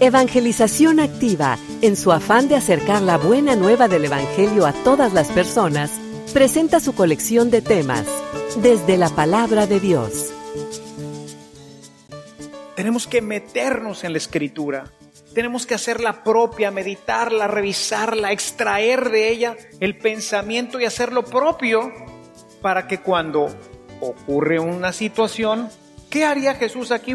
Evangelización Activa, en su afán de acercar la buena nueva del Evangelio a todas las personas, presenta su colección de temas, desde la palabra de Dios. Tenemos que meternos en la escritura. Tenemos que hacerla propia, meditarla, revisarla, extraer de ella el pensamiento y hacerlo propio para que cuando ocurre una situación, ¿qué haría Jesús aquí?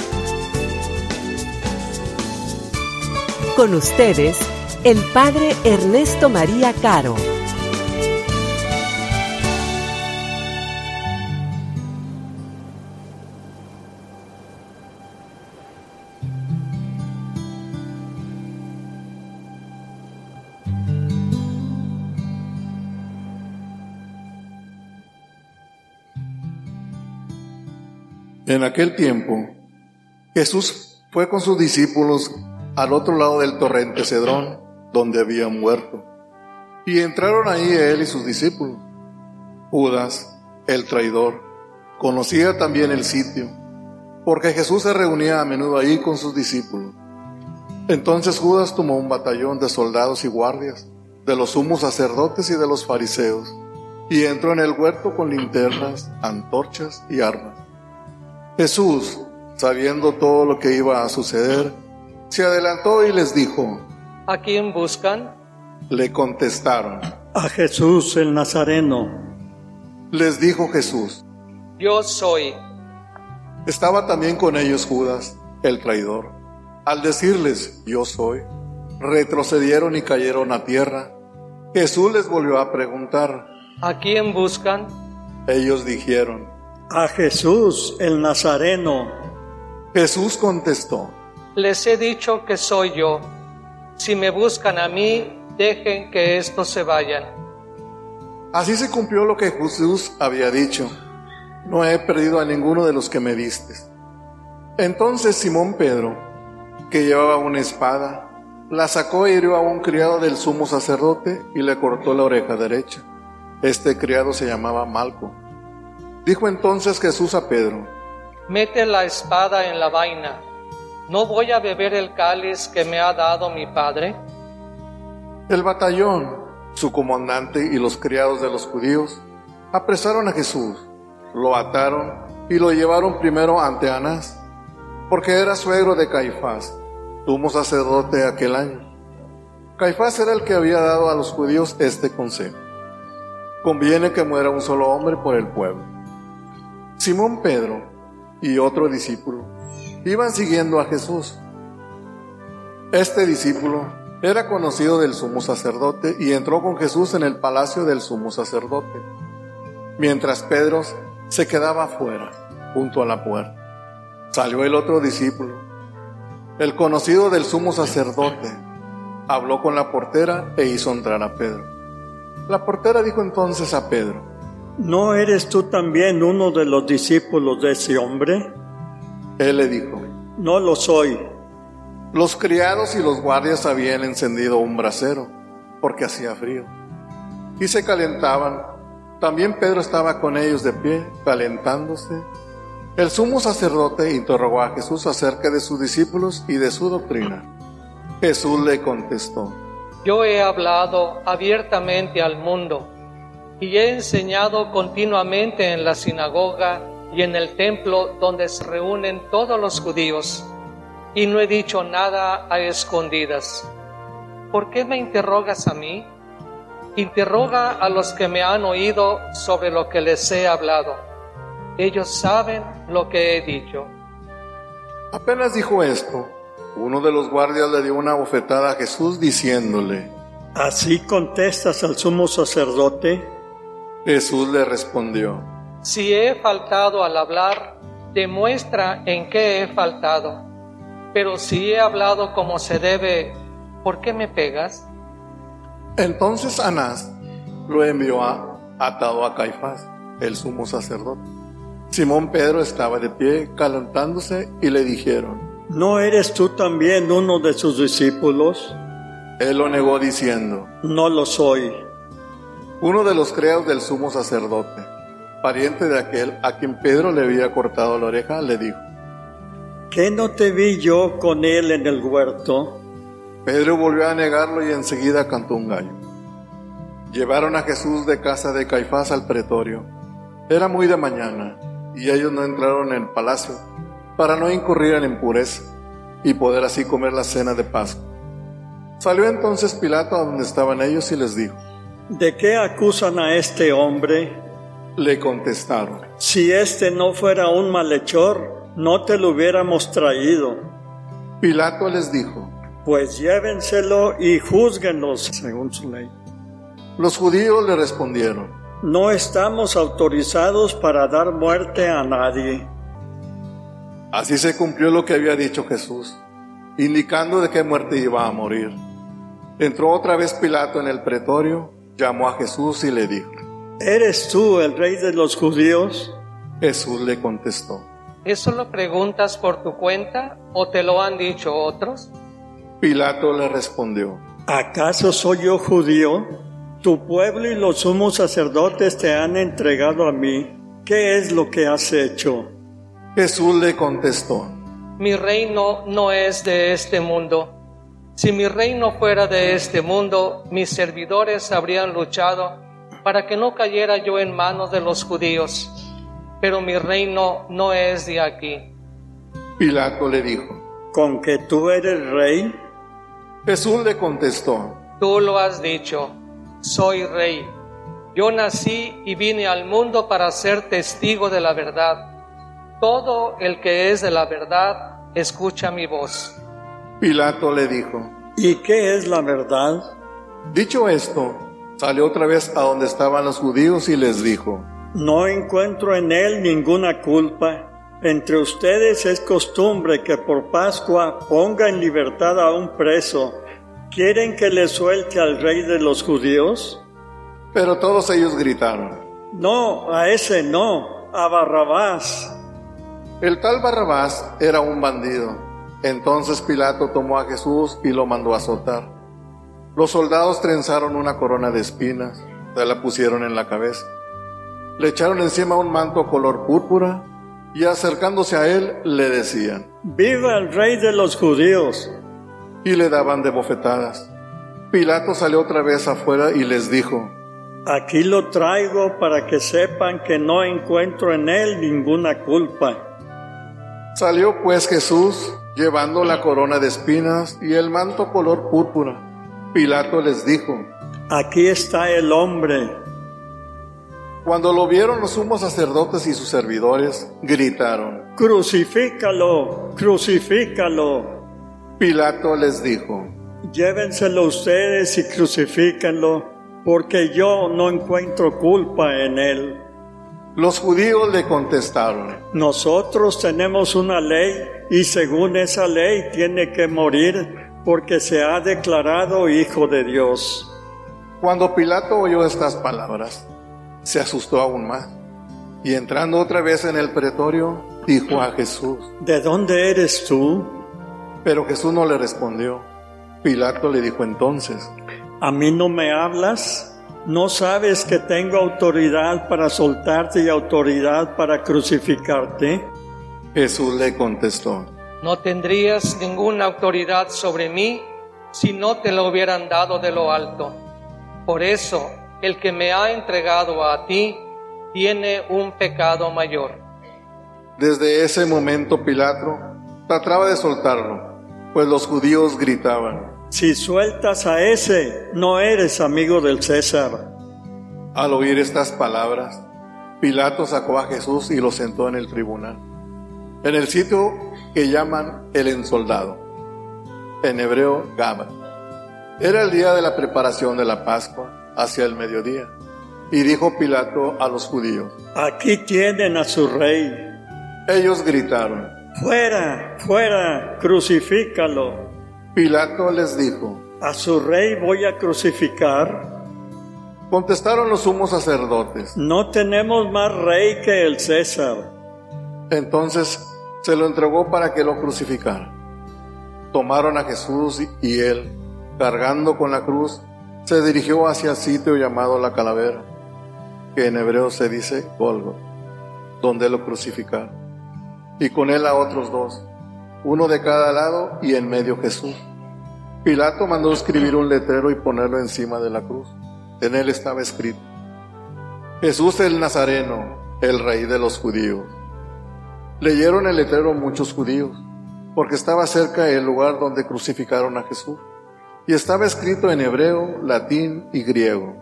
Con ustedes, el Padre Ernesto María Caro. En aquel tiempo, Jesús fue con sus discípulos al otro lado del torrente Cedrón, donde había muerto. Y entraron ahí él y sus discípulos. Judas, el traidor, conocía también el sitio, porque Jesús se reunía a menudo ahí con sus discípulos. Entonces Judas tomó un batallón de soldados y guardias, de los sumos sacerdotes y de los fariseos, y entró en el huerto con linternas, antorchas y armas. Jesús, sabiendo todo lo que iba a suceder, se adelantó y les dijo, ¿A quién buscan? Le contestaron, a Jesús el Nazareno. Les dijo Jesús, Yo soy. Estaba también con ellos Judas, el traidor. Al decirles, yo soy, retrocedieron y cayeron a tierra. Jesús les volvió a preguntar, ¿A quién buscan? Ellos dijeron, a Jesús el Nazareno. Jesús contestó, les he dicho que soy yo. Si me buscan a mí, dejen que estos se vayan. Así se cumplió lo que Jesús había dicho. No he perdido a ninguno de los que me diste. Entonces Simón Pedro, que llevaba una espada, la sacó y hirió a un criado del sumo sacerdote y le cortó la oreja derecha. Este criado se llamaba Malco. Dijo entonces Jesús a Pedro, Mete la espada en la vaina ¿no voy a beber el cáliz que me ha dado mi padre? El batallón, su comandante y los criados de los judíos apresaron a Jesús, lo ataron y lo llevaron primero ante Anás, porque era suegro de Caifás, sumo sacerdote aquel año. Caifás era el que había dado a los judíos este consejo. Conviene que muera un solo hombre por el pueblo. Simón Pedro y otro discípulo iban siguiendo a Jesús. Este discípulo era conocido del sumo sacerdote y entró con Jesús en el palacio del sumo sacerdote, mientras Pedro se quedaba afuera, junto a la puerta. Salió el otro discípulo, el conocido del sumo sacerdote, habló con la portera e hizo entrar a Pedro. La portera dijo entonces a Pedro, ¿No eres tú también uno de los discípulos de ese hombre? Él le dijo, No lo soy. Los criados y los guardias habían encendido un brasero, porque hacía frío, y se calentaban. También Pedro estaba con ellos de pie, calentándose. El sumo sacerdote interrogó a Jesús acerca de sus discípulos y de su doctrina. Jesús le contestó, Yo he hablado abiertamente al mundo y he enseñado continuamente en la sinagoga y en el templo donde se reúnen todos los judíos, y no he dicho nada a escondidas. ¿Por qué me interrogas a mí? Interroga a los que me han oído sobre lo que les he hablado. Ellos saben lo que he dicho. Apenas dijo esto, uno de los guardias le dio una bofetada a Jesús diciéndole, ¿Así contestas al sumo sacerdote? Jesús le respondió, si he faltado al hablar, demuestra en qué he faltado. Pero si he hablado como se debe, ¿por qué me pegas? Entonces Anás lo envió a, atado a Caifás, el sumo sacerdote. Simón Pedro estaba de pie calentándose y le dijeron, ¿no eres tú también uno de sus discípulos? Él lo negó diciendo, No lo soy. uno de los criados del sumo sacerdote, pariente de aquel a quien Pedro le había cortado la oreja, le dijo, ¿Qué no te vi yo con él en el huerto? Pedro volvió a negarlo y enseguida cantó un gallo. Llevaron a Jesús de casa de Caifás al pretorio. Era muy de mañana y ellos no entraron en el palacio para no incurrir en impureza y poder así comer la cena de Pascua. Salió entonces Pilato a donde estaban ellos y les dijo, ¿De qué acusan a este hombre? Le contestaron, Si este no fuera un malhechor, no te lo hubiéramos traído. Pilato les dijo, Pues llévenselo y júzguenos según su ley. los judíos le respondieron, No estamos autorizados para dar muerte a nadie. así se cumplió lo que había dicho Jesús, indicando de qué muerte iba a morir. Entró otra vez Pilato en el pretorio, llamó a Jesús y le dijo, ¿Eres tú el rey de los judíos? Jesús le contestó, ¿Eso lo preguntas por tu cuenta o te lo han dicho otros? Pilato le respondió, ¿Acaso soy yo judío? Tu pueblo y los sumos sacerdotes te han entregado a mí. ¿Qué es lo que has hecho? Jesús le contestó, Mi reino no es de este mundo. Si mi reino fuera de este mundo, mis servidores habrían luchado para que no cayera yo en manos de los judíos. Pero mi reino no es de aquí. Pilato le dijo, ¿Con que tú eres rey? Jesús le contestó, Tú lo has dicho, soy rey. Yo nací y vine al mundo para ser testigo de la verdad. Todo el que es de la verdad, escucha mi voz. Pilato le dijo, ¿Y qué es la verdad? dicho esto, salió otra vez a donde estaban los judíos y les dijo, No encuentro en él ninguna culpa. Entre ustedes es costumbre que por Pascua ponga en libertad a un preso. ¿Quieren que le suelte al rey de los judíos? pero todos ellos gritaron, No, a ese no, a Barrabás. El tal Barrabás era un bandido. Entonces Pilato tomó a Jesús y lo mandó a soltar. Los soldados trenzaron una corona de espinas, se la pusieron en la cabeza. Le echaron encima un manto color púrpura y acercándose a él le decían, ¡Viva el rey de los judíos! y le daban de bofetadas. Pilato salió otra vez afuera y les dijo, Aquí lo traigo para que sepan que no encuentro en él ninguna culpa. Salió pues Jesús llevando la corona de espinas y el manto color púrpura. Pilato les dijo, Aquí está el hombre. Cuando lo vieron los sumos sacerdotes y sus servidores, gritaron. Crucifícalo, crucifícalo. Pilato les dijo, Llévenselo ustedes y crucifíquenlo, porque yo no encuentro culpa en él. los judíos le contestaron, Nosotros tenemos una ley y según esa ley tiene que morir porque se ha declarado hijo de Dios. cuando Pilato oyó estas palabras, se asustó aún más y entrando otra vez en el pretorio, dijo a Jesús, ¿De dónde eres tú? pero Jesús no le respondió. Pilato le dijo entonces, ¿A mí no me hablas? ¿No sabes que tengo autoridad para soltarte y autoridad para crucificarte? Jesús le contestó, No tendrías ninguna autoridad sobre mí si no te lo hubieran dado de lo alto. Por eso, el que me ha entregado a ti tiene un pecado mayor. Desde ese momento Pilato trataba de soltarlo, pues los judíos gritaban. Si sueltas a ese, no eres amigo del César. Al oír estas palabras, Pilato sacó a Jesús y lo sentó en el tribunal, en el sitio que llaman el ensoldado, en hebreo Gaba. Era el día de la preparación de la Pascua, hacia el mediodía, y dijo Pilato a los judíos, Aquí tienen a su rey. Ellos gritaron. Fuera, fuera, crucifícalo. Pilato les dijo. ¿A su rey voy a crucificar? Contestaron los sumos sacerdotes. No tenemos más rey que el César. Entonces se lo entregó para que lo crucificara. Tomaron a Jesús y él, cargando con la cruz, se dirigió hacia el sitio llamado la calavera, que en hebreo se dice Golgo, donde lo crucificaron. Y con él a otros dos, uno de cada lado y en medio Jesús. Pilato mandó escribir un letrero y ponerlo encima de la cruz. En él estaba escrito, Jesús el Nazareno, el rey de los judíos. Leyeron el letrero muchos judíos, porque estaba cerca el lugar donde crucificaron a Jesús, y estaba escrito en hebreo, latín y griego.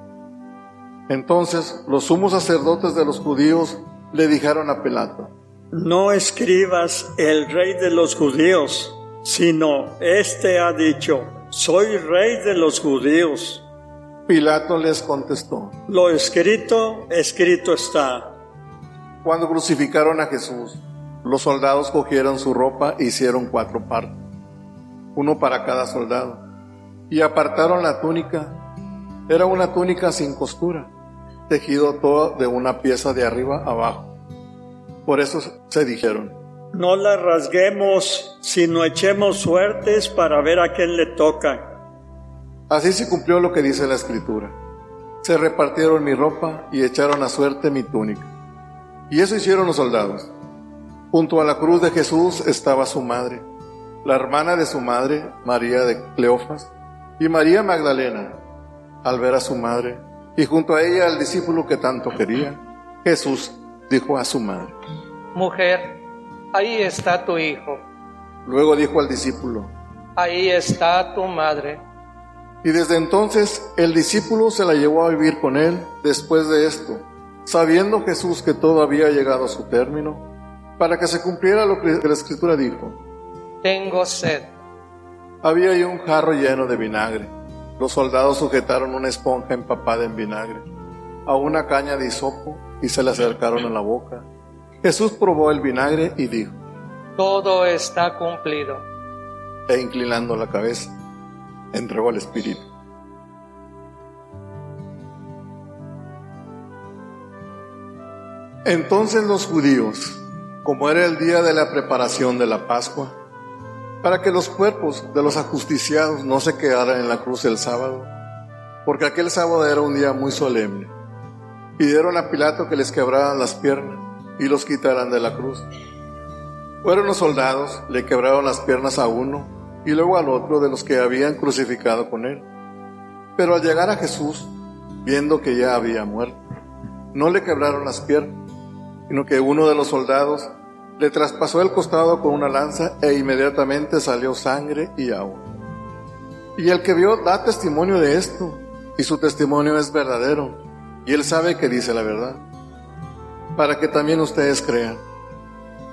Entonces los sumos sacerdotes de los judíos le dijeron a Pilato, No escribas el rey de los judíos, sino este ha dicho, soy rey de los judíos. Pilato les contestó, Lo escrito, escrito está. Cuando crucificaron a Jesús, los soldados cogieron su ropa e hicieron cuatro partes, uno para cada soldado, y apartaron la túnica. Era una túnica sin costura, tejido todo de una pieza de arriba abajo. Por eso se dijeron, No la rasguemos, sino echemos suertes para ver a quién le toca. Así se cumplió lo que dice la escritura. Se repartieron mi ropa y echaron a suerte mi túnica. Y eso hicieron los soldados. Junto a la cruz de Jesús estaba su madre, la hermana de su madre, María de Cleofas, y María Magdalena. Al ver a su madre, y junto a ella al discípulo que tanto quería, Jesús dijo a su madre, Mujer, ahí está tu hijo, Luego dijo al discípulo, ahí está tu madre. y desde entonces el discípulo se la llevó a vivir con él después de esto, sabiendo Jesús que todo había llegado a su término, para que se cumpliera lo que la escritura dijo. Tengo sed. Había ahí un jarro lleno de vinagre. Los soldados sujetaron una esponja empapada en vinagre a una caña de hisopo y se la acercaron a la boca. Jesús probó el vinagre y dijo, Todo está cumplido. e inclinando la cabeza, entregó al Espíritu. Entonces los judíos, como era el día de la preparación de la Pascua, para que los cuerpos de los ajusticiados no se quedaran en la cruz el sábado, porque aquel sábado era un día muy solemne, pidieron a Pilato que les quebraran las piernas y los quitaran de la cruz. Fueron los soldados, le quebraron las piernas a uno y luego al otro de los que habían crucificado con él. Pero al llegar a Jesús, viendo que ya había muerto, no le quebraron las piernas, sino que uno de los soldados le traspasó el costado con una lanza e inmediatamente salió sangre y agua. Y el que vio da testimonio de esto, y su testimonio es verdadero, y él sabe que dice la verdad, para que también ustedes crean.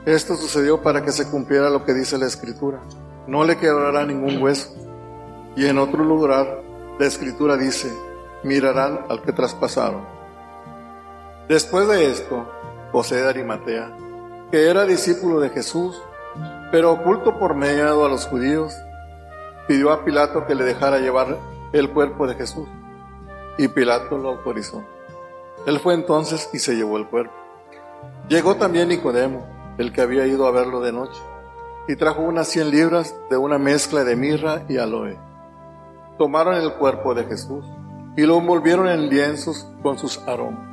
Esto sucedió para que se cumpliera lo que dice la escritura. No le quebrará ningún hueso. Y en otro lugar, la escritura dice, mirarán al que traspasaron. Después de esto, José de Arimatea, que era discípulo de Jesús, pero oculto por medio a los judíos, pidió a Pilato que le dejara llevar el cuerpo de Jesús. Y Pilato lo autorizó. Él fue entonces y se llevó el cuerpo. Llegó también Nicodemo, el que había ido a verlo de noche, y trajo unas cien libras de una mezcla de mirra y aloe. Tomaron el cuerpo de Jesús y lo envolvieron en lienzos con sus aromas.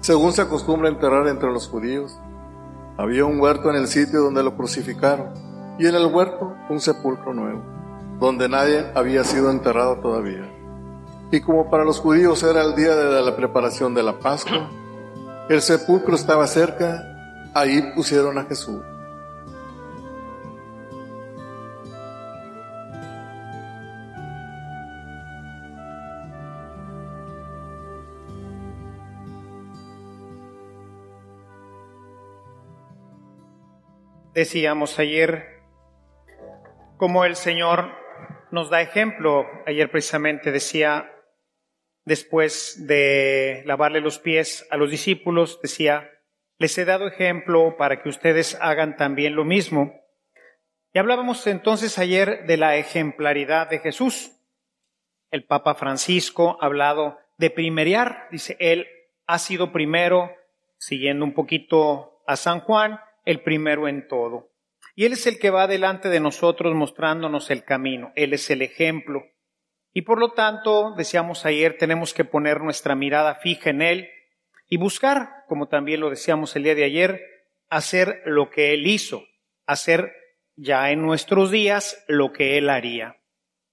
Según se acostumbra enterrar entre los judíos, había un huerto en el sitio donde lo crucificaron, y en el huerto un sepulcro nuevo, donde nadie había sido enterrado todavía. Y como para los judíos era el día de la preparación de la Pascua, el sepulcro estaba cerca, ahí pusieron a Jesús. Decíamos ayer como el Señor nos da ejemplo. Ayer precisamente decía, después de lavarle los pies a los discípulos, decía, Les he dado ejemplo para que ustedes hagan también lo mismo. Y hablábamos entonces ayer de la ejemplaridad de Jesús. El Papa Francisco ha hablado de primeriar, dice él, ha sido primero, siguiendo un poquito a San Juan, el primero en todo. Y Él es el que va delante de nosotros mostrándonos el camino, Él es el ejemplo. Y por lo tanto, decíamos ayer, tenemos que poner nuestra mirada fija en Él y buscar, como también lo decíamos el día de ayer, hacer lo que Él hizo, hacer ya en nuestros días lo que Él haría.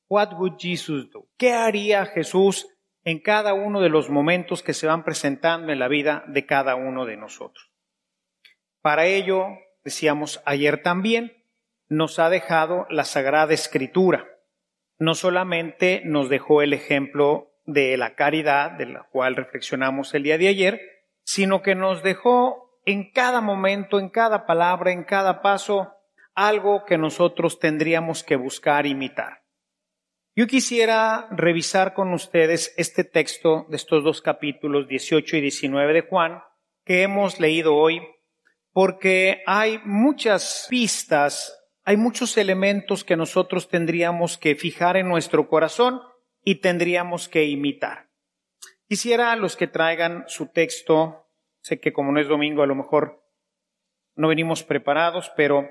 What would Jesus do? ¿Qué haría Jesús en cada uno de los momentos que se van presentando en la vida de cada uno de nosotros? Para ello, decíamos ayer también, nos ha dejado la Sagrada Escritura. No solamente nos dejó el ejemplo de la caridad, de la cual reflexionamos el día de ayer, sino que nos dejó en cada momento, en cada palabra, en cada paso, algo que nosotros tendríamos que buscar imitar. Yo quisiera revisar con ustedes este texto de estos dos capítulos 18 y 19 de Juan que hemos leído hoy porque hay muchas pistas, hay muchos elementos que nosotros tendríamos que fijar en nuestro corazón y tendríamos que imitar. Quisiera a los que traigan su texto, sé que como no es domingo a lo mejor no venimos preparados, pero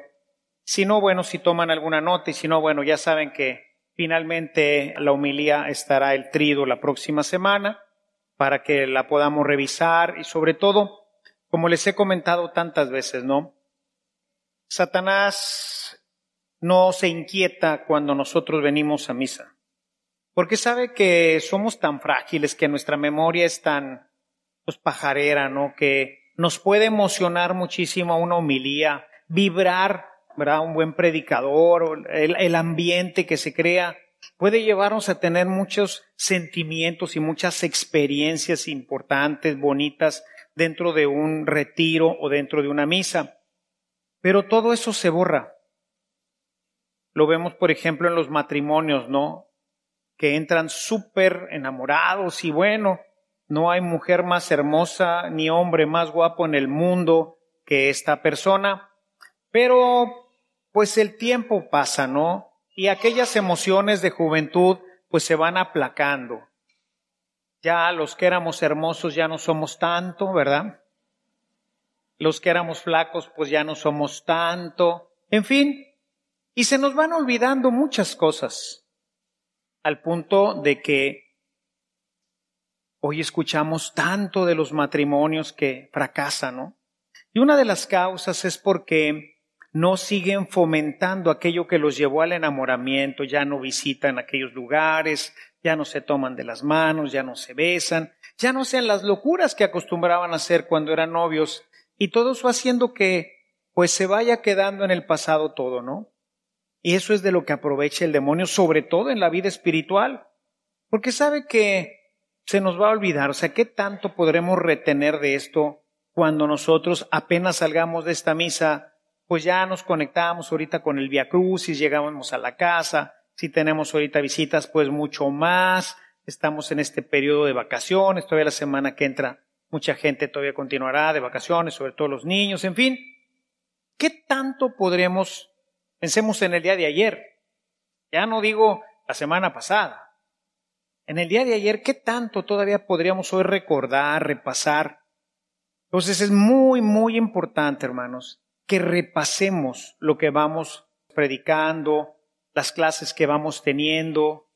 si no, bueno, si toman alguna nota y si no, bueno, ya saben que finalmente la humilía estará el trido la próxima semana para que la podamos revisar y sobre todo como les he comentado tantas veces, ¿no? Satanás no se inquieta cuando nosotros venimos a misa, porque sabe que somos tan frágiles, que nuestra memoria es tan pues, pajarera, ¿no? Que nos puede emocionar muchísimo una homilía, vibrar, ¿verdad? Un buen predicador, el, el ambiente que se crea, puede llevarnos a tener muchos sentimientos y muchas experiencias importantes, bonitas, dentro de un retiro o dentro de una misa. Pero todo eso se borra. Lo vemos, por ejemplo, en los matrimonios, ¿no? Que entran súper enamorados y bueno, no hay mujer más hermosa ni hombre más guapo en el mundo que esta persona. Pero, pues el tiempo pasa, ¿no? Y aquellas emociones de juventud, pues se van aplacando. Ya los que éramos hermosos ya no somos tanto, ¿verdad? Los que éramos flacos pues ya no somos tanto. En fin, y se nos van olvidando muchas cosas, al punto de que hoy escuchamos tanto de los matrimonios que fracasan, ¿no? Y una de las causas es porque no siguen fomentando aquello que los llevó al enamoramiento, ya no visitan aquellos lugares, ya no se toman de las manos, ya no se besan, ya no sean las locuras que acostumbraban a hacer cuando eran novios, y todo eso haciendo que pues se vaya quedando en el pasado todo, ¿no? Y eso es de lo que aprovecha el demonio, sobre todo en la vida espiritual, porque sabe que se nos va a olvidar, o sea, ¿qué tanto podremos retener de esto cuando nosotros apenas salgamos de esta misa, pues ya nos conectamos ahorita con el Via Crucis, llegamos a la casa, si tenemos ahorita visitas, pues mucho más. Estamos en este periodo de vacaciones, todavía la semana que entra mucha gente todavía continuará de vacaciones, sobre todo los niños, en fin. ¿Qué tanto podremos, pensemos en el día de ayer, ya no digo la semana pasada, en el día de ayer, ¿qué tanto todavía podríamos hoy recordar, repasar? Entonces es muy, muy importante, hermanos, que repasemos lo que vamos predicando, las clases que vamos teniendo,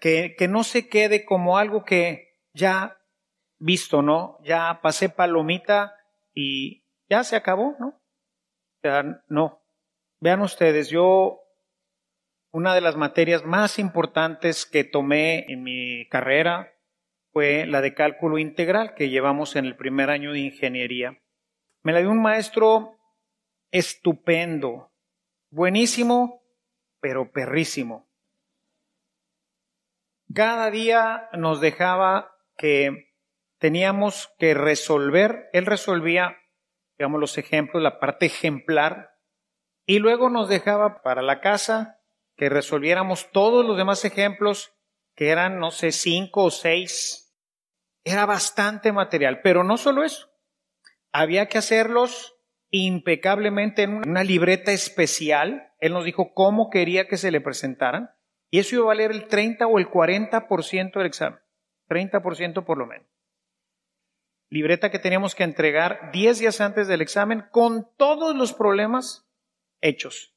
que, no se quede como algo que ya visto, ¿no? Ya pasé palomita y ya se acabó, ¿no? O no. Vean ustedes, yo, una de las materias más importantes que tomé en mi carrera fue la de cálculo integral que llevamos en el primer año de ingeniería. Me la dio un maestro estupendo, buenísimo, pero perrísimo. Cada día nos dejaba que teníamos que resolver, él resolvía, digamos, los ejemplos, la parte ejemplar, y luego nos dejaba para la casa que resolviéramos todos los demás ejemplos, que eran, no sé, cinco o seis. Era bastante material, pero no solo eso. Había que hacerlos impecablemente en una libreta especial. Él nos dijo cómo quería que se le presentaran. Y eso iba a valer el 30 o el 40% del examen. 30% por lo menos. Libreta que teníamos que entregar 10 días antes del examen con todos los problemas hechos.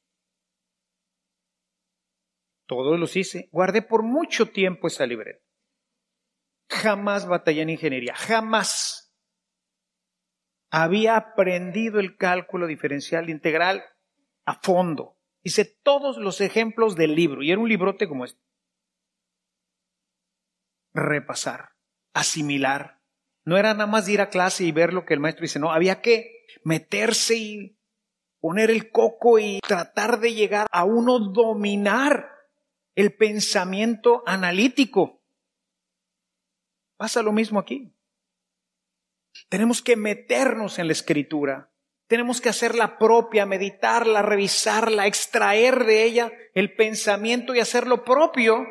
Todos los hice. Guardé por mucho tiempo esa libreta. Jamás batallé en ingeniería. Jamás había aprendido el cálculo diferencial integral a fondo. Hice todos los ejemplos del libro y era un librote como este. Repasar, asimilar. No era nada más ir a clase y ver lo que el maestro dice, no, había que meterse y poner el coco y tratar de llegar a uno dominar el pensamiento analítico. Pasa lo mismo aquí. Tenemos que meternos en la escritura. Tenemos que hacerla propia, meditarla, revisarla, extraer de ella el pensamiento y hacerlo propio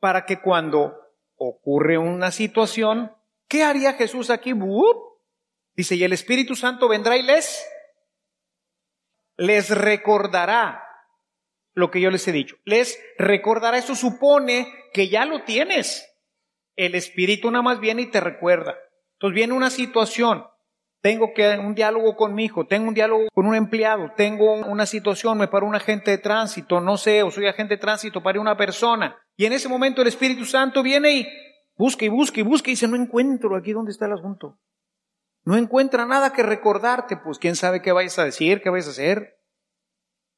para que cuando ocurre una situación, ¿qué haría Jesús aquí? Dice, y el Espíritu Santo vendrá y les, les recordará lo que yo les he dicho. Les recordará, eso supone que ya lo tienes. El Espíritu nada más viene y te recuerda. Entonces viene una situación, tengo que un diálogo con mi hijo, tengo un diálogo con un empleado, tengo una situación, me paro un agente de tránsito, no sé, o soy agente de tránsito para una persona. Y en ese momento el Espíritu Santo viene y busca y busca y busca y dice, no encuentro aquí dónde está el asunto. No encuentra nada que recordarte, pues quién sabe qué vayas a decir, qué vayas a hacer.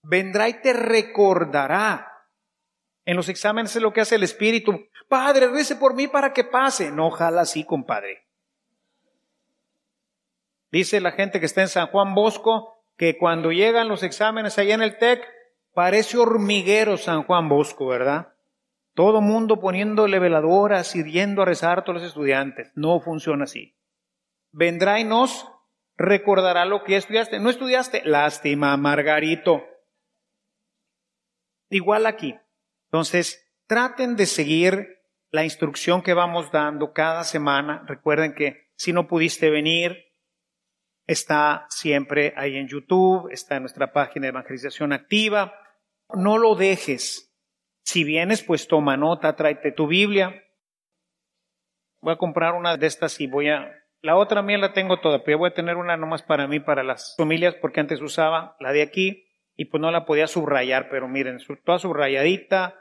Vendrá y te recordará. En los exámenes es lo que hace el Espíritu. Padre, rece por mí para que pase. No, ojalá así, compadre. Dice la gente que está en San Juan Bosco que cuando llegan los exámenes allá en el TEC, parece hormiguero San Juan Bosco, ¿verdad? Todo mundo poniéndole veladoras y yendo a rezar a todos los estudiantes. No funciona así. Vendrá y nos recordará lo que estudiaste. ¿No estudiaste? Lástima, Margarito. Igual aquí. Entonces, traten de seguir la instrucción que vamos dando cada semana. Recuerden que si no pudiste venir, está siempre ahí en YouTube, está en nuestra página de evangelización activa. No lo dejes. Si vienes, pues toma nota, tráete tu Biblia. Voy a comprar una de estas y voy a... La otra mía la tengo toda, pero voy a tener una nomás para mí, para las familias, porque antes usaba la de aquí y pues no la podía subrayar, pero miren, toda subrayadita,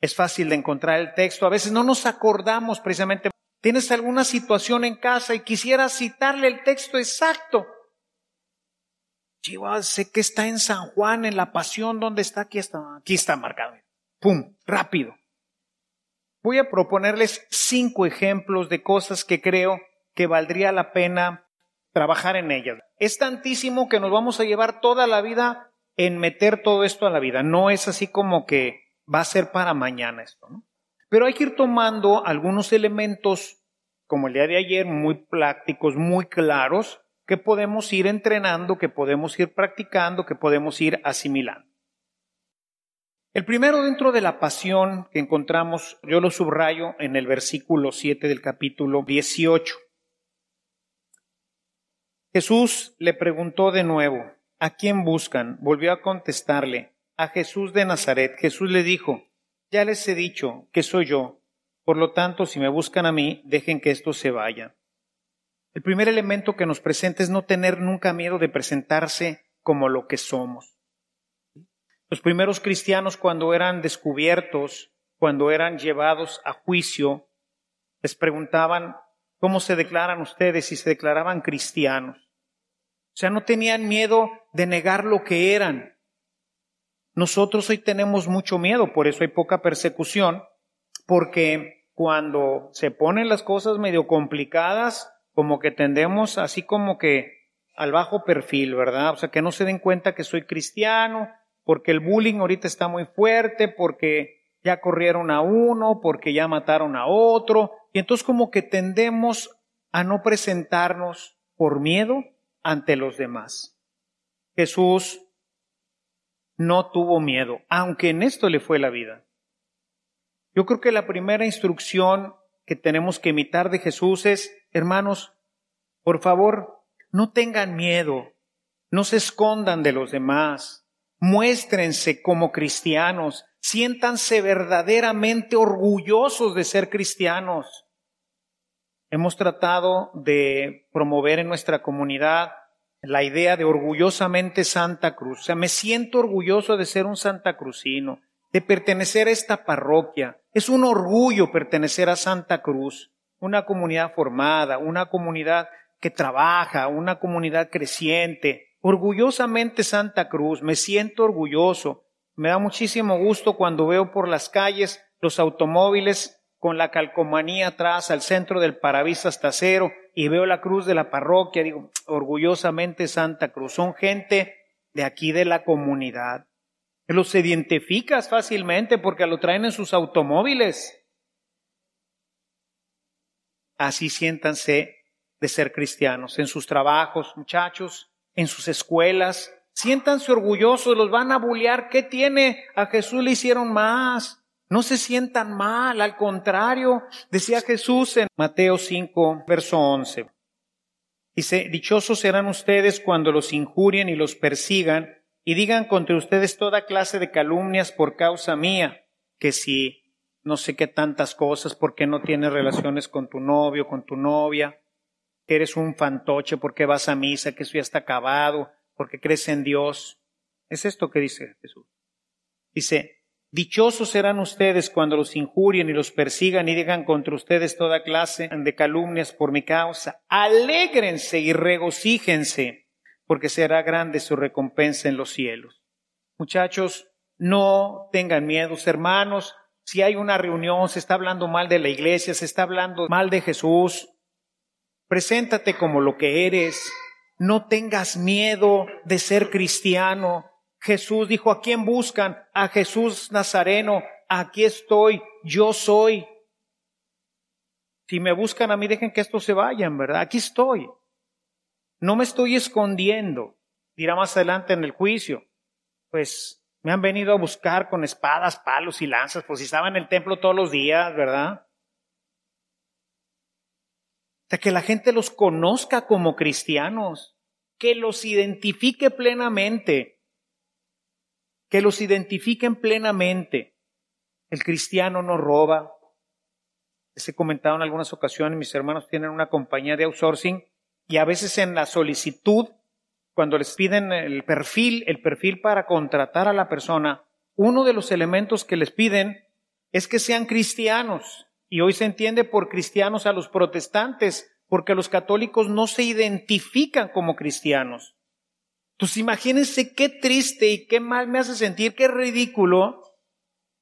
es fácil de encontrar el texto. A veces no nos acordamos precisamente Tienes alguna situación en casa y quisieras citarle el texto exacto. Chihuahua, sé que está en San Juan, en la pasión, ¿dónde está? Aquí está, aquí está marcado. ¡Pum! Rápido. Voy a proponerles cinco ejemplos de cosas que creo que valdría la pena trabajar en ellas. Es tantísimo que nos vamos a llevar toda la vida en meter todo esto a la vida. No es así como que va a ser para mañana esto, ¿no? Pero hay que ir tomando algunos elementos, como el día de ayer, muy prácticos, muy claros, que podemos ir entrenando, que podemos ir practicando, que podemos ir asimilando. El primero dentro de la pasión que encontramos, yo lo subrayo en el versículo 7 del capítulo 18. Jesús le preguntó de nuevo, ¿a quién buscan? Volvió a contestarle, a Jesús de Nazaret. Jesús le dijo, ya les he dicho que soy yo, por lo tanto, si me buscan a mí, dejen que esto se vaya. El primer elemento que nos presenta es no tener nunca miedo de presentarse como lo que somos. Los primeros cristianos cuando eran descubiertos, cuando eran llevados a juicio, les preguntaban, ¿cómo se declaran ustedes si se declaraban cristianos? O sea, no tenían miedo de negar lo que eran. Nosotros hoy tenemos mucho miedo, por eso hay poca persecución, porque cuando se ponen las cosas medio complicadas, como que tendemos así como que al bajo perfil, ¿verdad? O sea, que no se den cuenta que soy cristiano, porque el bullying ahorita está muy fuerte, porque ya corrieron a uno, porque ya mataron a otro, y entonces como que tendemos a no presentarnos por miedo ante los demás. Jesús no tuvo miedo, aunque en esto le fue la vida. Yo creo que la primera instrucción que tenemos que imitar de Jesús es, hermanos, por favor, no tengan miedo, no se escondan de los demás, muéstrense como cristianos, siéntanse verdaderamente orgullosos de ser cristianos. Hemos tratado de promover en nuestra comunidad la idea de orgullosamente Santa Cruz. O sea, me siento orgulloso de ser un santacruzino, de pertenecer a esta parroquia. Es un orgullo pertenecer a Santa Cruz, una comunidad formada, una comunidad que trabaja, una comunidad creciente. Orgullosamente Santa Cruz, me siento orgulloso. Me da muchísimo gusto cuando veo por las calles los automóviles con la calcomanía atrás al centro del parabrisas trasero y veo la cruz de la parroquia, digo, orgullosamente Santa Cruz. Son gente de aquí de la comunidad. Los identificas fácilmente porque lo traen en sus automóviles. Así siéntanse de ser cristianos en sus trabajos, muchachos, en sus escuelas. Siéntanse orgullosos, los van a bullear. ¿Qué tiene? A Jesús le hicieron más. No se sientan mal, al contrario, decía Jesús en Mateo 5, verso 11. Dice, dichosos serán ustedes cuando los injurien y los persigan y digan contra ustedes toda clase de calumnias por causa mía, que si no sé qué tantas cosas, porque no tienes relaciones con tu novio, con tu novia, que eres un fantoche, porque vas a misa, que eso ya está acabado, porque crees en Dios. Es esto que dice Jesús. Dice, Dichosos serán ustedes cuando los injurien y los persigan y digan contra ustedes toda clase de calumnias por mi causa. Alégrense y regocíjense, porque será grande su recompensa en los cielos. Muchachos, no tengan miedos, hermanos. Si hay una reunión, se está hablando mal de la iglesia, se está hablando mal de Jesús, preséntate como lo que eres. No tengas miedo de ser cristiano. Jesús dijo, ¿a quién buscan? A Jesús Nazareno. Aquí estoy, yo soy. Si me buscan a mí, dejen que estos se vayan, ¿verdad? Aquí estoy. No me estoy escondiendo. Dirá más adelante en el juicio. Pues me han venido a buscar con espadas, palos y lanzas, pues si estaba en el templo todos los días, ¿verdad? De que la gente los conozca como cristianos, que los identifique plenamente que los identifiquen plenamente. El cristiano no roba. Les he comentado en algunas ocasiones, mis hermanos tienen una compañía de outsourcing y a veces en la solicitud, cuando les piden el perfil, el perfil para contratar a la persona, uno de los elementos que les piden es que sean cristianos. Y hoy se entiende por cristianos a los protestantes, porque los católicos no se identifican como cristianos. Entonces imagínense qué triste y qué mal me hace sentir, qué ridículo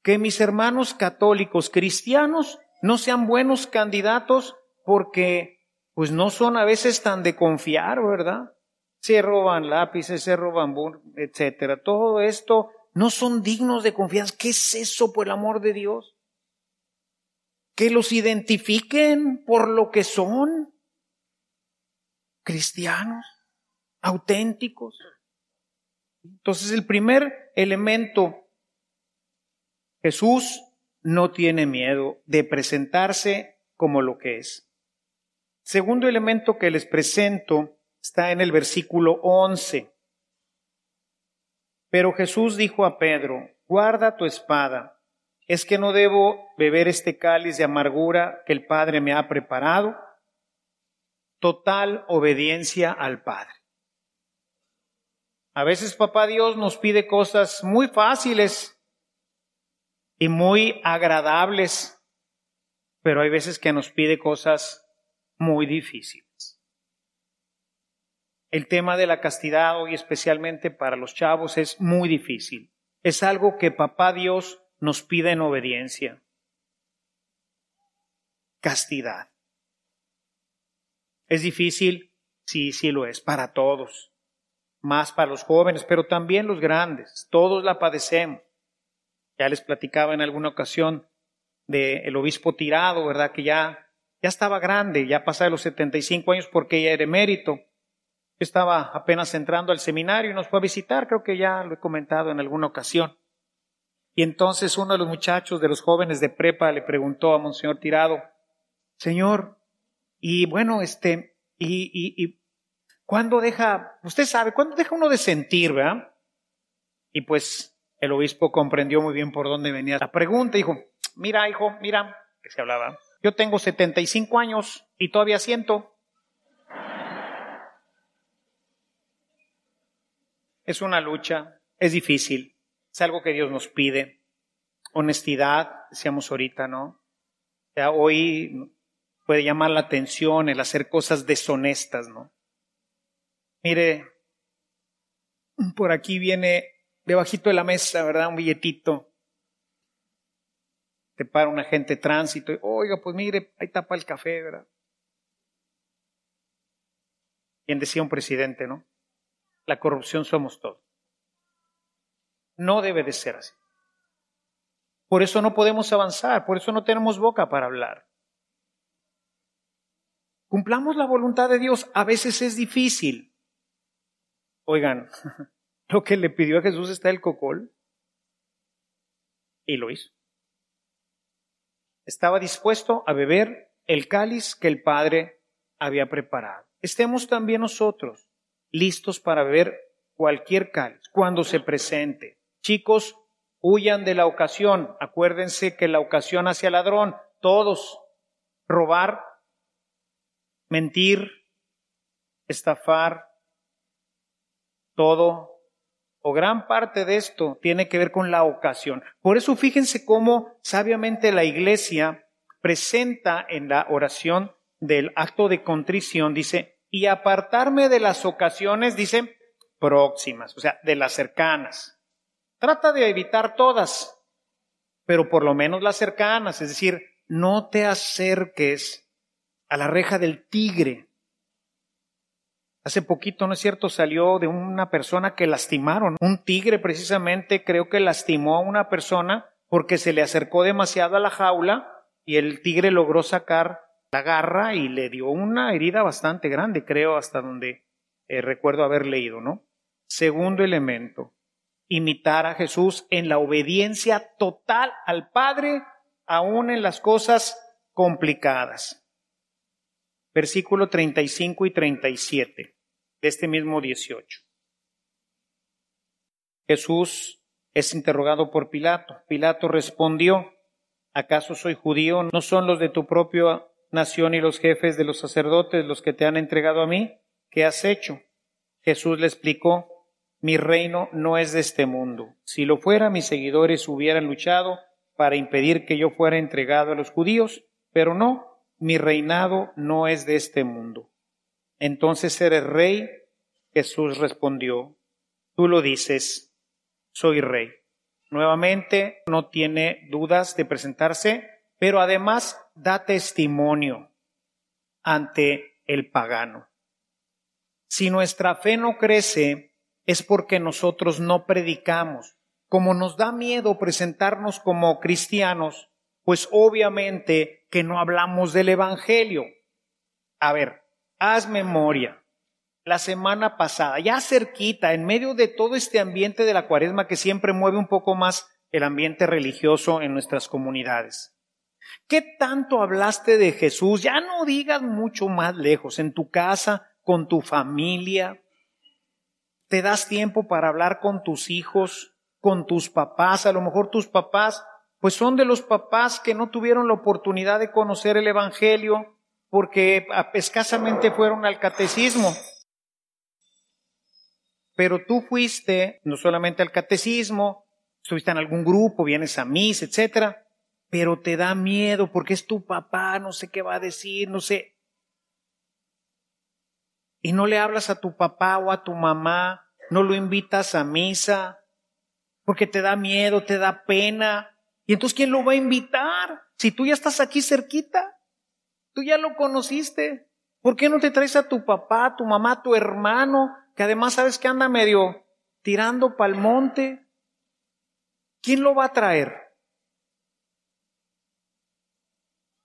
que mis hermanos católicos cristianos no sean buenos candidatos porque pues no son a veces tan de confiar, ¿verdad? Se roban lápices, se roban, etcétera. Todo esto no son dignos de confianza. ¿Qué es eso, por el amor de Dios? Que los identifiquen por lo que son cristianos auténticos. Entonces el primer elemento, Jesús no tiene miedo de presentarse como lo que es. Segundo elemento que les presento está en el versículo 11. Pero Jesús dijo a Pedro, guarda tu espada, ¿es que no debo beber este cáliz de amargura que el Padre me ha preparado? Total obediencia al Padre. A veces papá Dios nos pide cosas muy fáciles y muy agradables, pero hay veces que nos pide cosas muy difíciles. El tema de la castidad hoy especialmente para los chavos es muy difícil. Es algo que papá Dios nos pide en obediencia. Castidad. Es difícil, sí, sí lo es, para todos más para los jóvenes, pero también los grandes. Todos la padecemos. Ya les platicaba en alguna ocasión del obispo tirado, ¿verdad? Que ya, ya estaba grande, ya pasaba de los 75 años porque ya era emérito. estaba apenas entrando al seminario y nos fue a visitar, creo que ya lo he comentado en alguna ocasión. Y entonces uno de los muchachos de los jóvenes de prepa le preguntó a Monseñor Tirado, Señor, y bueno, este, y, y ¿Cuándo deja, usted sabe, cuándo deja uno de sentir, verdad? Y pues el obispo comprendió muy bien por dónde venía la pregunta. Dijo, mira, hijo, mira, que se hablaba. Yo tengo 75 años y todavía siento. Es una lucha, es difícil, es algo que Dios nos pide. Honestidad, decíamos ahorita, ¿no? Sea, hoy puede llamar la atención el hacer cosas deshonestas, ¿no? Mire, por aquí viene debajito de la mesa, ¿verdad? Un billetito. Te para un agente de tránsito y, oiga, pues mire, ahí tapa el café, ¿verdad? Bien decía un presidente, ¿no? La corrupción somos todos. No debe de ser así. Por eso no podemos avanzar, por eso no tenemos boca para hablar. Cumplamos la voluntad de Dios. A veces es difícil. Oigan, lo que le pidió a Jesús está el cocol. Y lo hizo. Estaba dispuesto a beber el cáliz que el Padre había preparado. Estemos también nosotros listos para beber cualquier cáliz cuando se presente. Chicos, huyan de la ocasión. Acuérdense que la ocasión hacia ladrón, todos, robar mentir, estafar, todo o gran parte de esto tiene que ver con la ocasión. Por eso fíjense cómo sabiamente la iglesia presenta en la oración del acto de contrición, dice, y apartarme de las ocasiones, dice, próximas, o sea, de las cercanas. Trata de evitar todas, pero por lo menos las cercanas, es decir, no te acerques a la reja del tigre. Hace poquito, ¿no es cierto?, salió de una persona que lastimaron. Un tigre precisamente creo que lastimó a una persona porque se le acercó demasiado a la jaula y el tigre logró sacar la garra y le dio una herida bastante grande, creo, hasta donde eh, recuerdo haber leído, ¿no? Segundo elemento, imitar a Jesús en la obediencia total al Padre, aún en las cosas complicadas versículo 35 y 37 de este mismo 18. Jesús es interrogado por Pilato. Pilato respondió, ¿acaso soy judío? ¿No son los de tu propia nación y los jefes de los sacerdotes los que te han entregado a mí? ¿Qué has hecho? Jesús le explicó, mi reino no es de este mundo. Si lo fuera, mis seguidores hubieran luchado para impedir que yo fuera entregado a los judíos, pero no, mi reinado no es de este mundo. Entonces eres rey. Jesús respondió, tú lo dices, soy rey. Nuevamente no tiene dudas de presentarse, pero además da testimonio ante el pagano. Si nuestra fe no crece, es porque nosotros no predicamos. Como nos da miedo presentarnos como cristianos, pues obviamente que no hablamos del Evangelio. A ver, haz memoria. La semana pasada, ya cerquita, en medio de todo este ambiente de la cuaresma que siempre mueve un poco más el ambiente religioso en nuestras comunidades. ¿Qué tanto hablaste de Jesús? Ya no digas mucho más lejos, en tu casa, con tu familia. ¿Te das tiempo para hablar con tus hijos, con tus papás? A lo mejor tus papás pues son de los papás que no tuvieron la oportunidad de conocer el Evangelio porque escasamente fueron al catecismo. Pero tú fuiste no solamente al catecismo, estuviste en algún grupo, vienes a misa, etcétera, pero te da miedo porque es tu papá, no sé qué va a decir, no sé. Y no le hablas a tu papá o a tu mamá, no lo invitas a misa, porque te da miedo, te da pena, y entonces, ¿quién lo va a invitar? Si tú ya estás aquí cerquita, tú ya lo conociste. ¿Por qué no te traes a tu papá, tu mamá, tu hermano, que además sabes que anda medio tirando pa'l monte? ¿Quién lo va a traer?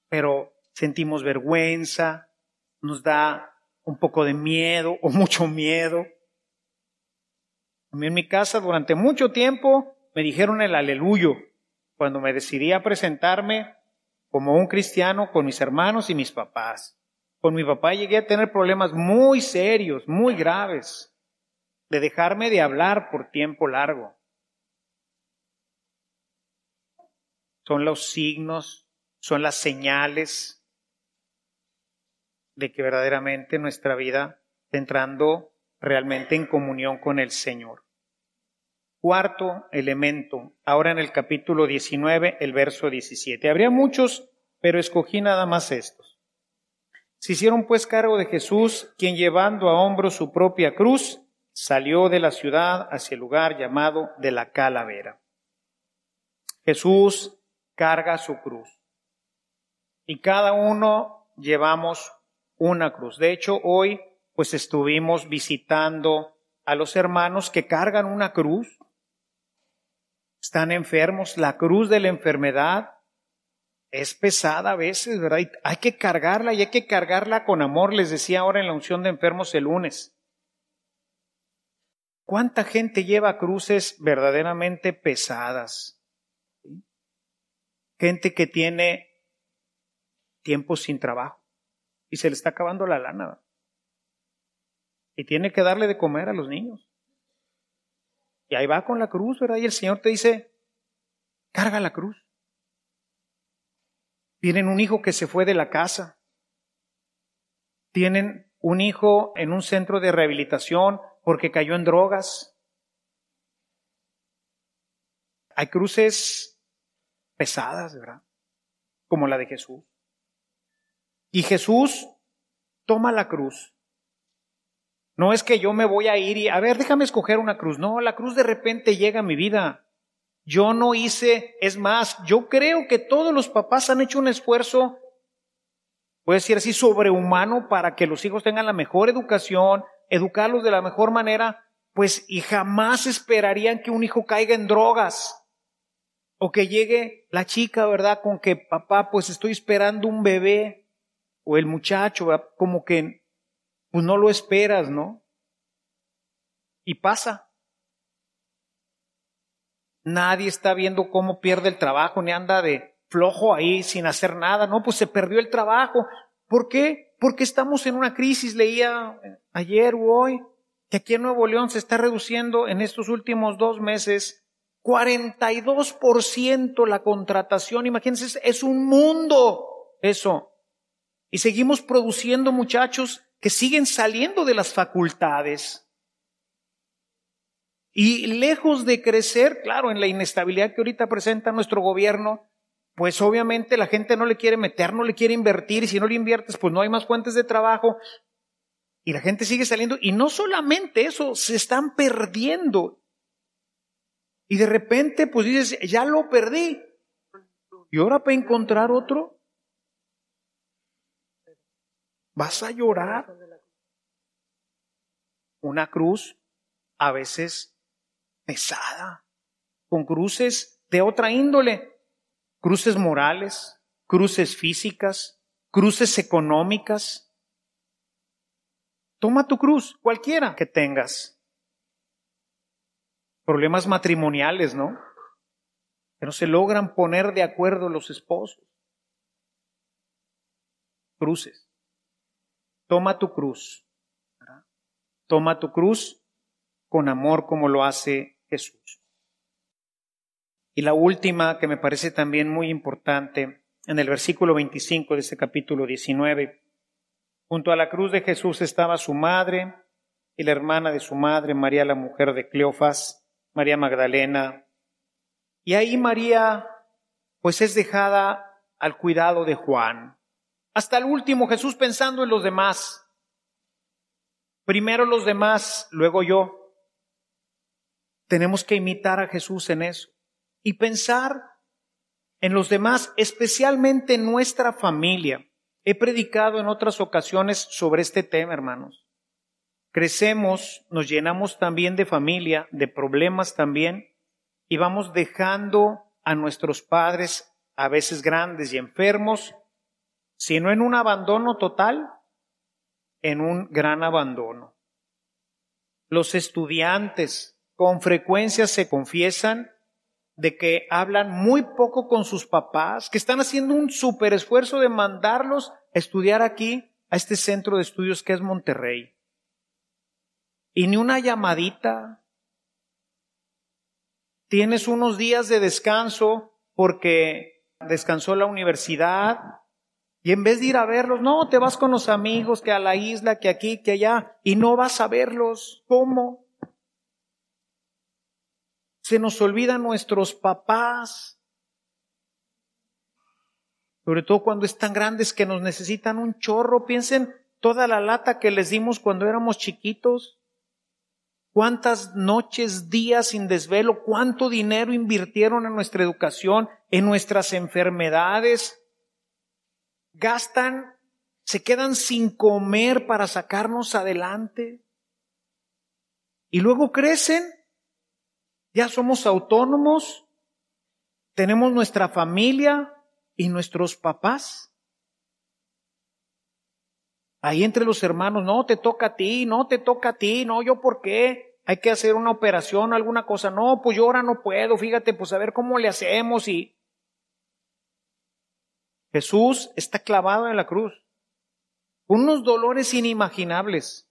Pero sentimos vergüenza, nos da un poco de miedo o mucho miedo. A mí en mi casa durante mucho tiempo me dijeron el aleluyo cuando me decidí a presentarme como un cristiano con mis hermanos y mis papás. Con mi papá llegué a tener problemas muy serios, muy graves, de dejarme de hablar por tiempo largo. Son los signos, son las señales de que verdaderamente nuestra vida está entrando realmente en comunión con el Señor. Cuarto elemento, ahora en el capítulo 19, el verso 17. Habría muchos, pero escogí nada más estos. Se hicieron pues cargo de Jesús, quien llevando a hombro su propia cruz, salió de la ciudad hacia el lugar llamado de la calavera. Jesús carga su cruz. Y cada uno llevamos una cruz. De hecho, hoy pues estuvimos visitando a los hermanos que cargan una cruz están enfermos, la cruz de la enfermedad es pesada a veces, ¿verdad? hay que cargarla y hay que cargarla con amor, les decía ahora en la unción de enfermos el lunes. ¿Cuánta gente lleva cruces verdaderamente pesadas? Gente que tiene tiempo sin trabajo y se le está acabando la lana. Y tiene que darle de comer a los niños. Y ahí va con la cruz, ¿verdad? Y el Señor te dice, carga la cruz. Tienen un hijo que se fue de la casa. Tienen un hijo en un centro de rehabilitación porque cayó en drogas. Hay cruces pesadas, ¿verdad? Como la de Jesús. Y Jesús toma la cruz no es que yo me voy a ir y, a ver, déjame escoger una cruz. No, la cruz de repente llega a mi vida. Yo no hice, es más, yo creo que todos los papás han hecho un esfuerzo, puede decir así, sobrehumano para que los hijos tengan la mejor educación, educarlos de la mejor manera, pues y jamás esperarían que un hijo caiga en drogas. O que llegue la chica, ¿verdad? Con que papá, pues estoy esperando un bebé. O el muchacho, ¿verdad? como que pues no lo esperas, ¿no? Y pasa. Nadie está viendo cómo pierde el trabajo, ni anda de flojo ahí sin hacer nada. No, pues se perdió el trabajo. ¿Por qué? Porque estamos en una crisis, leía ayer o hoy, que aquí en Nuevo León se está reduciendo en estos últimos dos meses 42% la contratación. Imagínense, es un mundo eso. Y seguimos produciendo muchachos que siguen saliendo de las facultades. Y lejos de crecer, claro, en la inestabilidad que ahorita presenta nuestro gobierno, pues obviamente la gente no le quiere meter, no le quiere invertir, y si no le inviertes, pues no hay más fuentes de trabajo. Y la gente sigue saliendo, y no solamente eso, se están perdiendo. Y de repente, pues dices, ya lo perdí. ¿Y ahora para encontrar otro? Vas a llorar. Una cruz a veces pesada, con cruces de otra índole, cruces morales, cruces físicas, cruces económicas. Toma tu cruz, cualquiera que tengas. Problemas matrimoniales, ¿no? Que no se logran poner de acuerdo los esposos. Cruces. Toma tu cruz. Toma tu cruz con amor como lo hace Jesús. Y la última que me parece también muy importante, en el versículo 25 de ese capítulo 19, junto a la cruz de Jesús estaba su madre y la hermana de su madre, María la mujer de Cleofas, María Magdalena. Y ahí María pues es dejada al cuidado de Juan. Hasta el último Jesús pensando en los demás. Primero los demás, luego yo. Tenemos que imitar a Jesús en eso y pensar en los demás, especialmente en nuestra familia. He predicado en otras ocasiones sobre este tema, hermanos. Crecemos, nos llenamos también de familia, de problemas también, y vamos dejando a nuestros padres, a veces grandes y enfermos, sino en un abandono total, en un gran abandono. Los estudiantes con frecuencia se confiesan de que hablan muy poco con sus papás, que están haciendo un súper esfuerzo de mandarlos a estudiar aquí, a este centro de estudios que es Monterrey. Y ni una llamadita. Tienes unos días de descanso porque descansó la universidad. Y en vez de ir a verlos, no, te vas con los amigos, que a la isla, que aquí, que allá, y no vas a verlos. ¿Cómo? Se nos olvidan nuestros papás. Sobre todo cuando están grandes que nos necesitan un chorro. Piensen toda la lata que les dimos cuando éramos chiquitos. Cuántas noches, días sin desvelo, cuánto dinero invirtieron en nuestra educación, en nuestras enfermedades. Gastan, se quedan sin comer para sacarnos adelante. Y luego crecen, ya somos autónomos, tenemos nuestra familia y nuestros papás. Ahí entre los hermanos, no te toca a ti, no te toca a ti, no, yo por qué. Hay que hacer una operación, alguna cosa. No, pues yo ahora no puedo, fíjate, pues a ver cómo le hacemos y... Jesús está clavado en la cruz. Unos dolores inimaginables.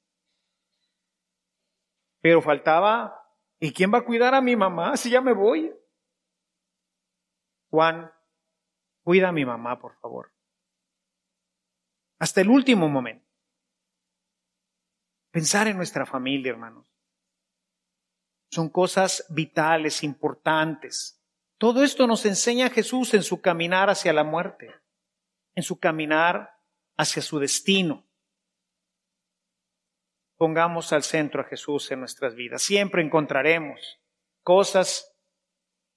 Pero faltaba, ¿y quién va a cuidar a mi mamá si ya me voy? Juan, cuida a mi mamá, por favor hasta el último momento. Pensar en nuestra familia, hermanos. Son cosas vitales, importantes. Todo esto nos enseña Jesús en su caminar hacia la muerte, en su caminar hacia su destino. Pongamos al centro a Jesús en nuestras vidas. Siempre encontraremos cosas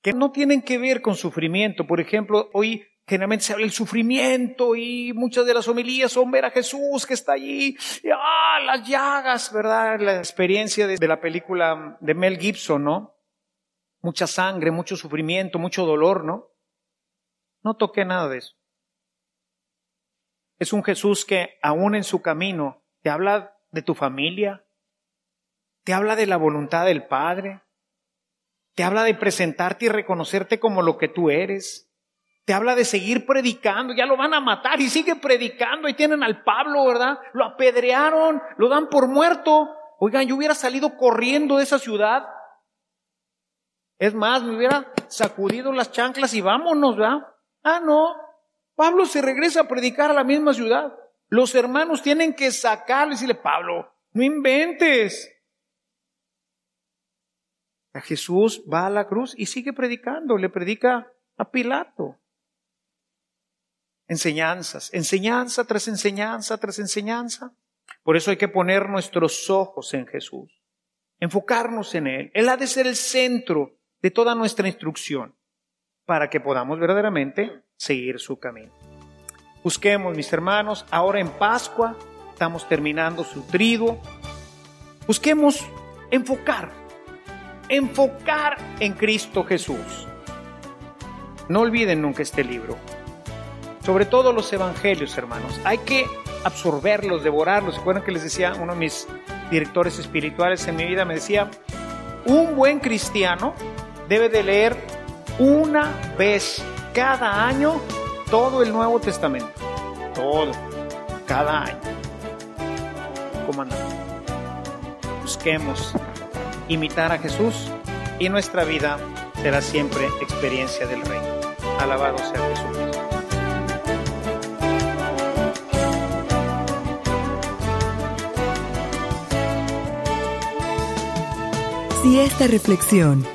que no tienen que ver con sufrimiento. Por ejemplo, hoy Generalmente se habla del sufrimiento y muchas de las homilías son ver a Jesús que está allí, y, ah, las llagas, ¿verdad? La experiencia de, de la película de Mel Gibson, ¿no? Mucha sangre, mucho sufrimiento, mucho dolor, ¿no? No toqué nada de eso. Es un Jesús que aún en su camino te habla de tu familia, te habla de la voluntad del Padre, te habla de presentarte y reconocerte como lo que tú eres, te habla de seguir predicando, ya lo van a matar y sigue predicando. Y tienen al Pablo, ¿verdad? Lo apedrearon, lo dan por muerto. Oigan, yo hubiera salido corriendo de esa ciudad. Es más, me hubiera sacudido las chanclas y vámonos, ¿verdad? Ah, no. Pablo se regresa a predicar a la misma ciudad. Los hermanos tienen que sacarle y decirle, Pablo, no inventes. A Jesús va a la cruz y sigue predicando, le predica a Pilato enseñanzas, enseñanza tras enseñanza tras enseñanza. Por eso hay que poner nuestros ojos en Jesús, enfocarnos en Él. Él ha de ser el centro de toda nuestra instrucción para que podamos verdaderamente seguir su camino. Busquemos, mis hermanos, ahora en Pascua, estamos terminando su triduo. Busquemos enfocar, enfocar en Cristo Jesús. No olviden nunca este libro sobre todo los evangelios, hermanos. Hay que absorberlos, devorarlos. ¿Se acuerdan que les decía uno de mis directores espirituales en mi vida? Me decía, un buen cristiano debe de leer una vez cada año todo el Nuevo Testamento. Todo, cada año. ¿Cómo andamos? Busquemos imitar a Jesús y nuestra vida será siempre experiencia del Rey. Alabado sea Jesús. Si esta reflexión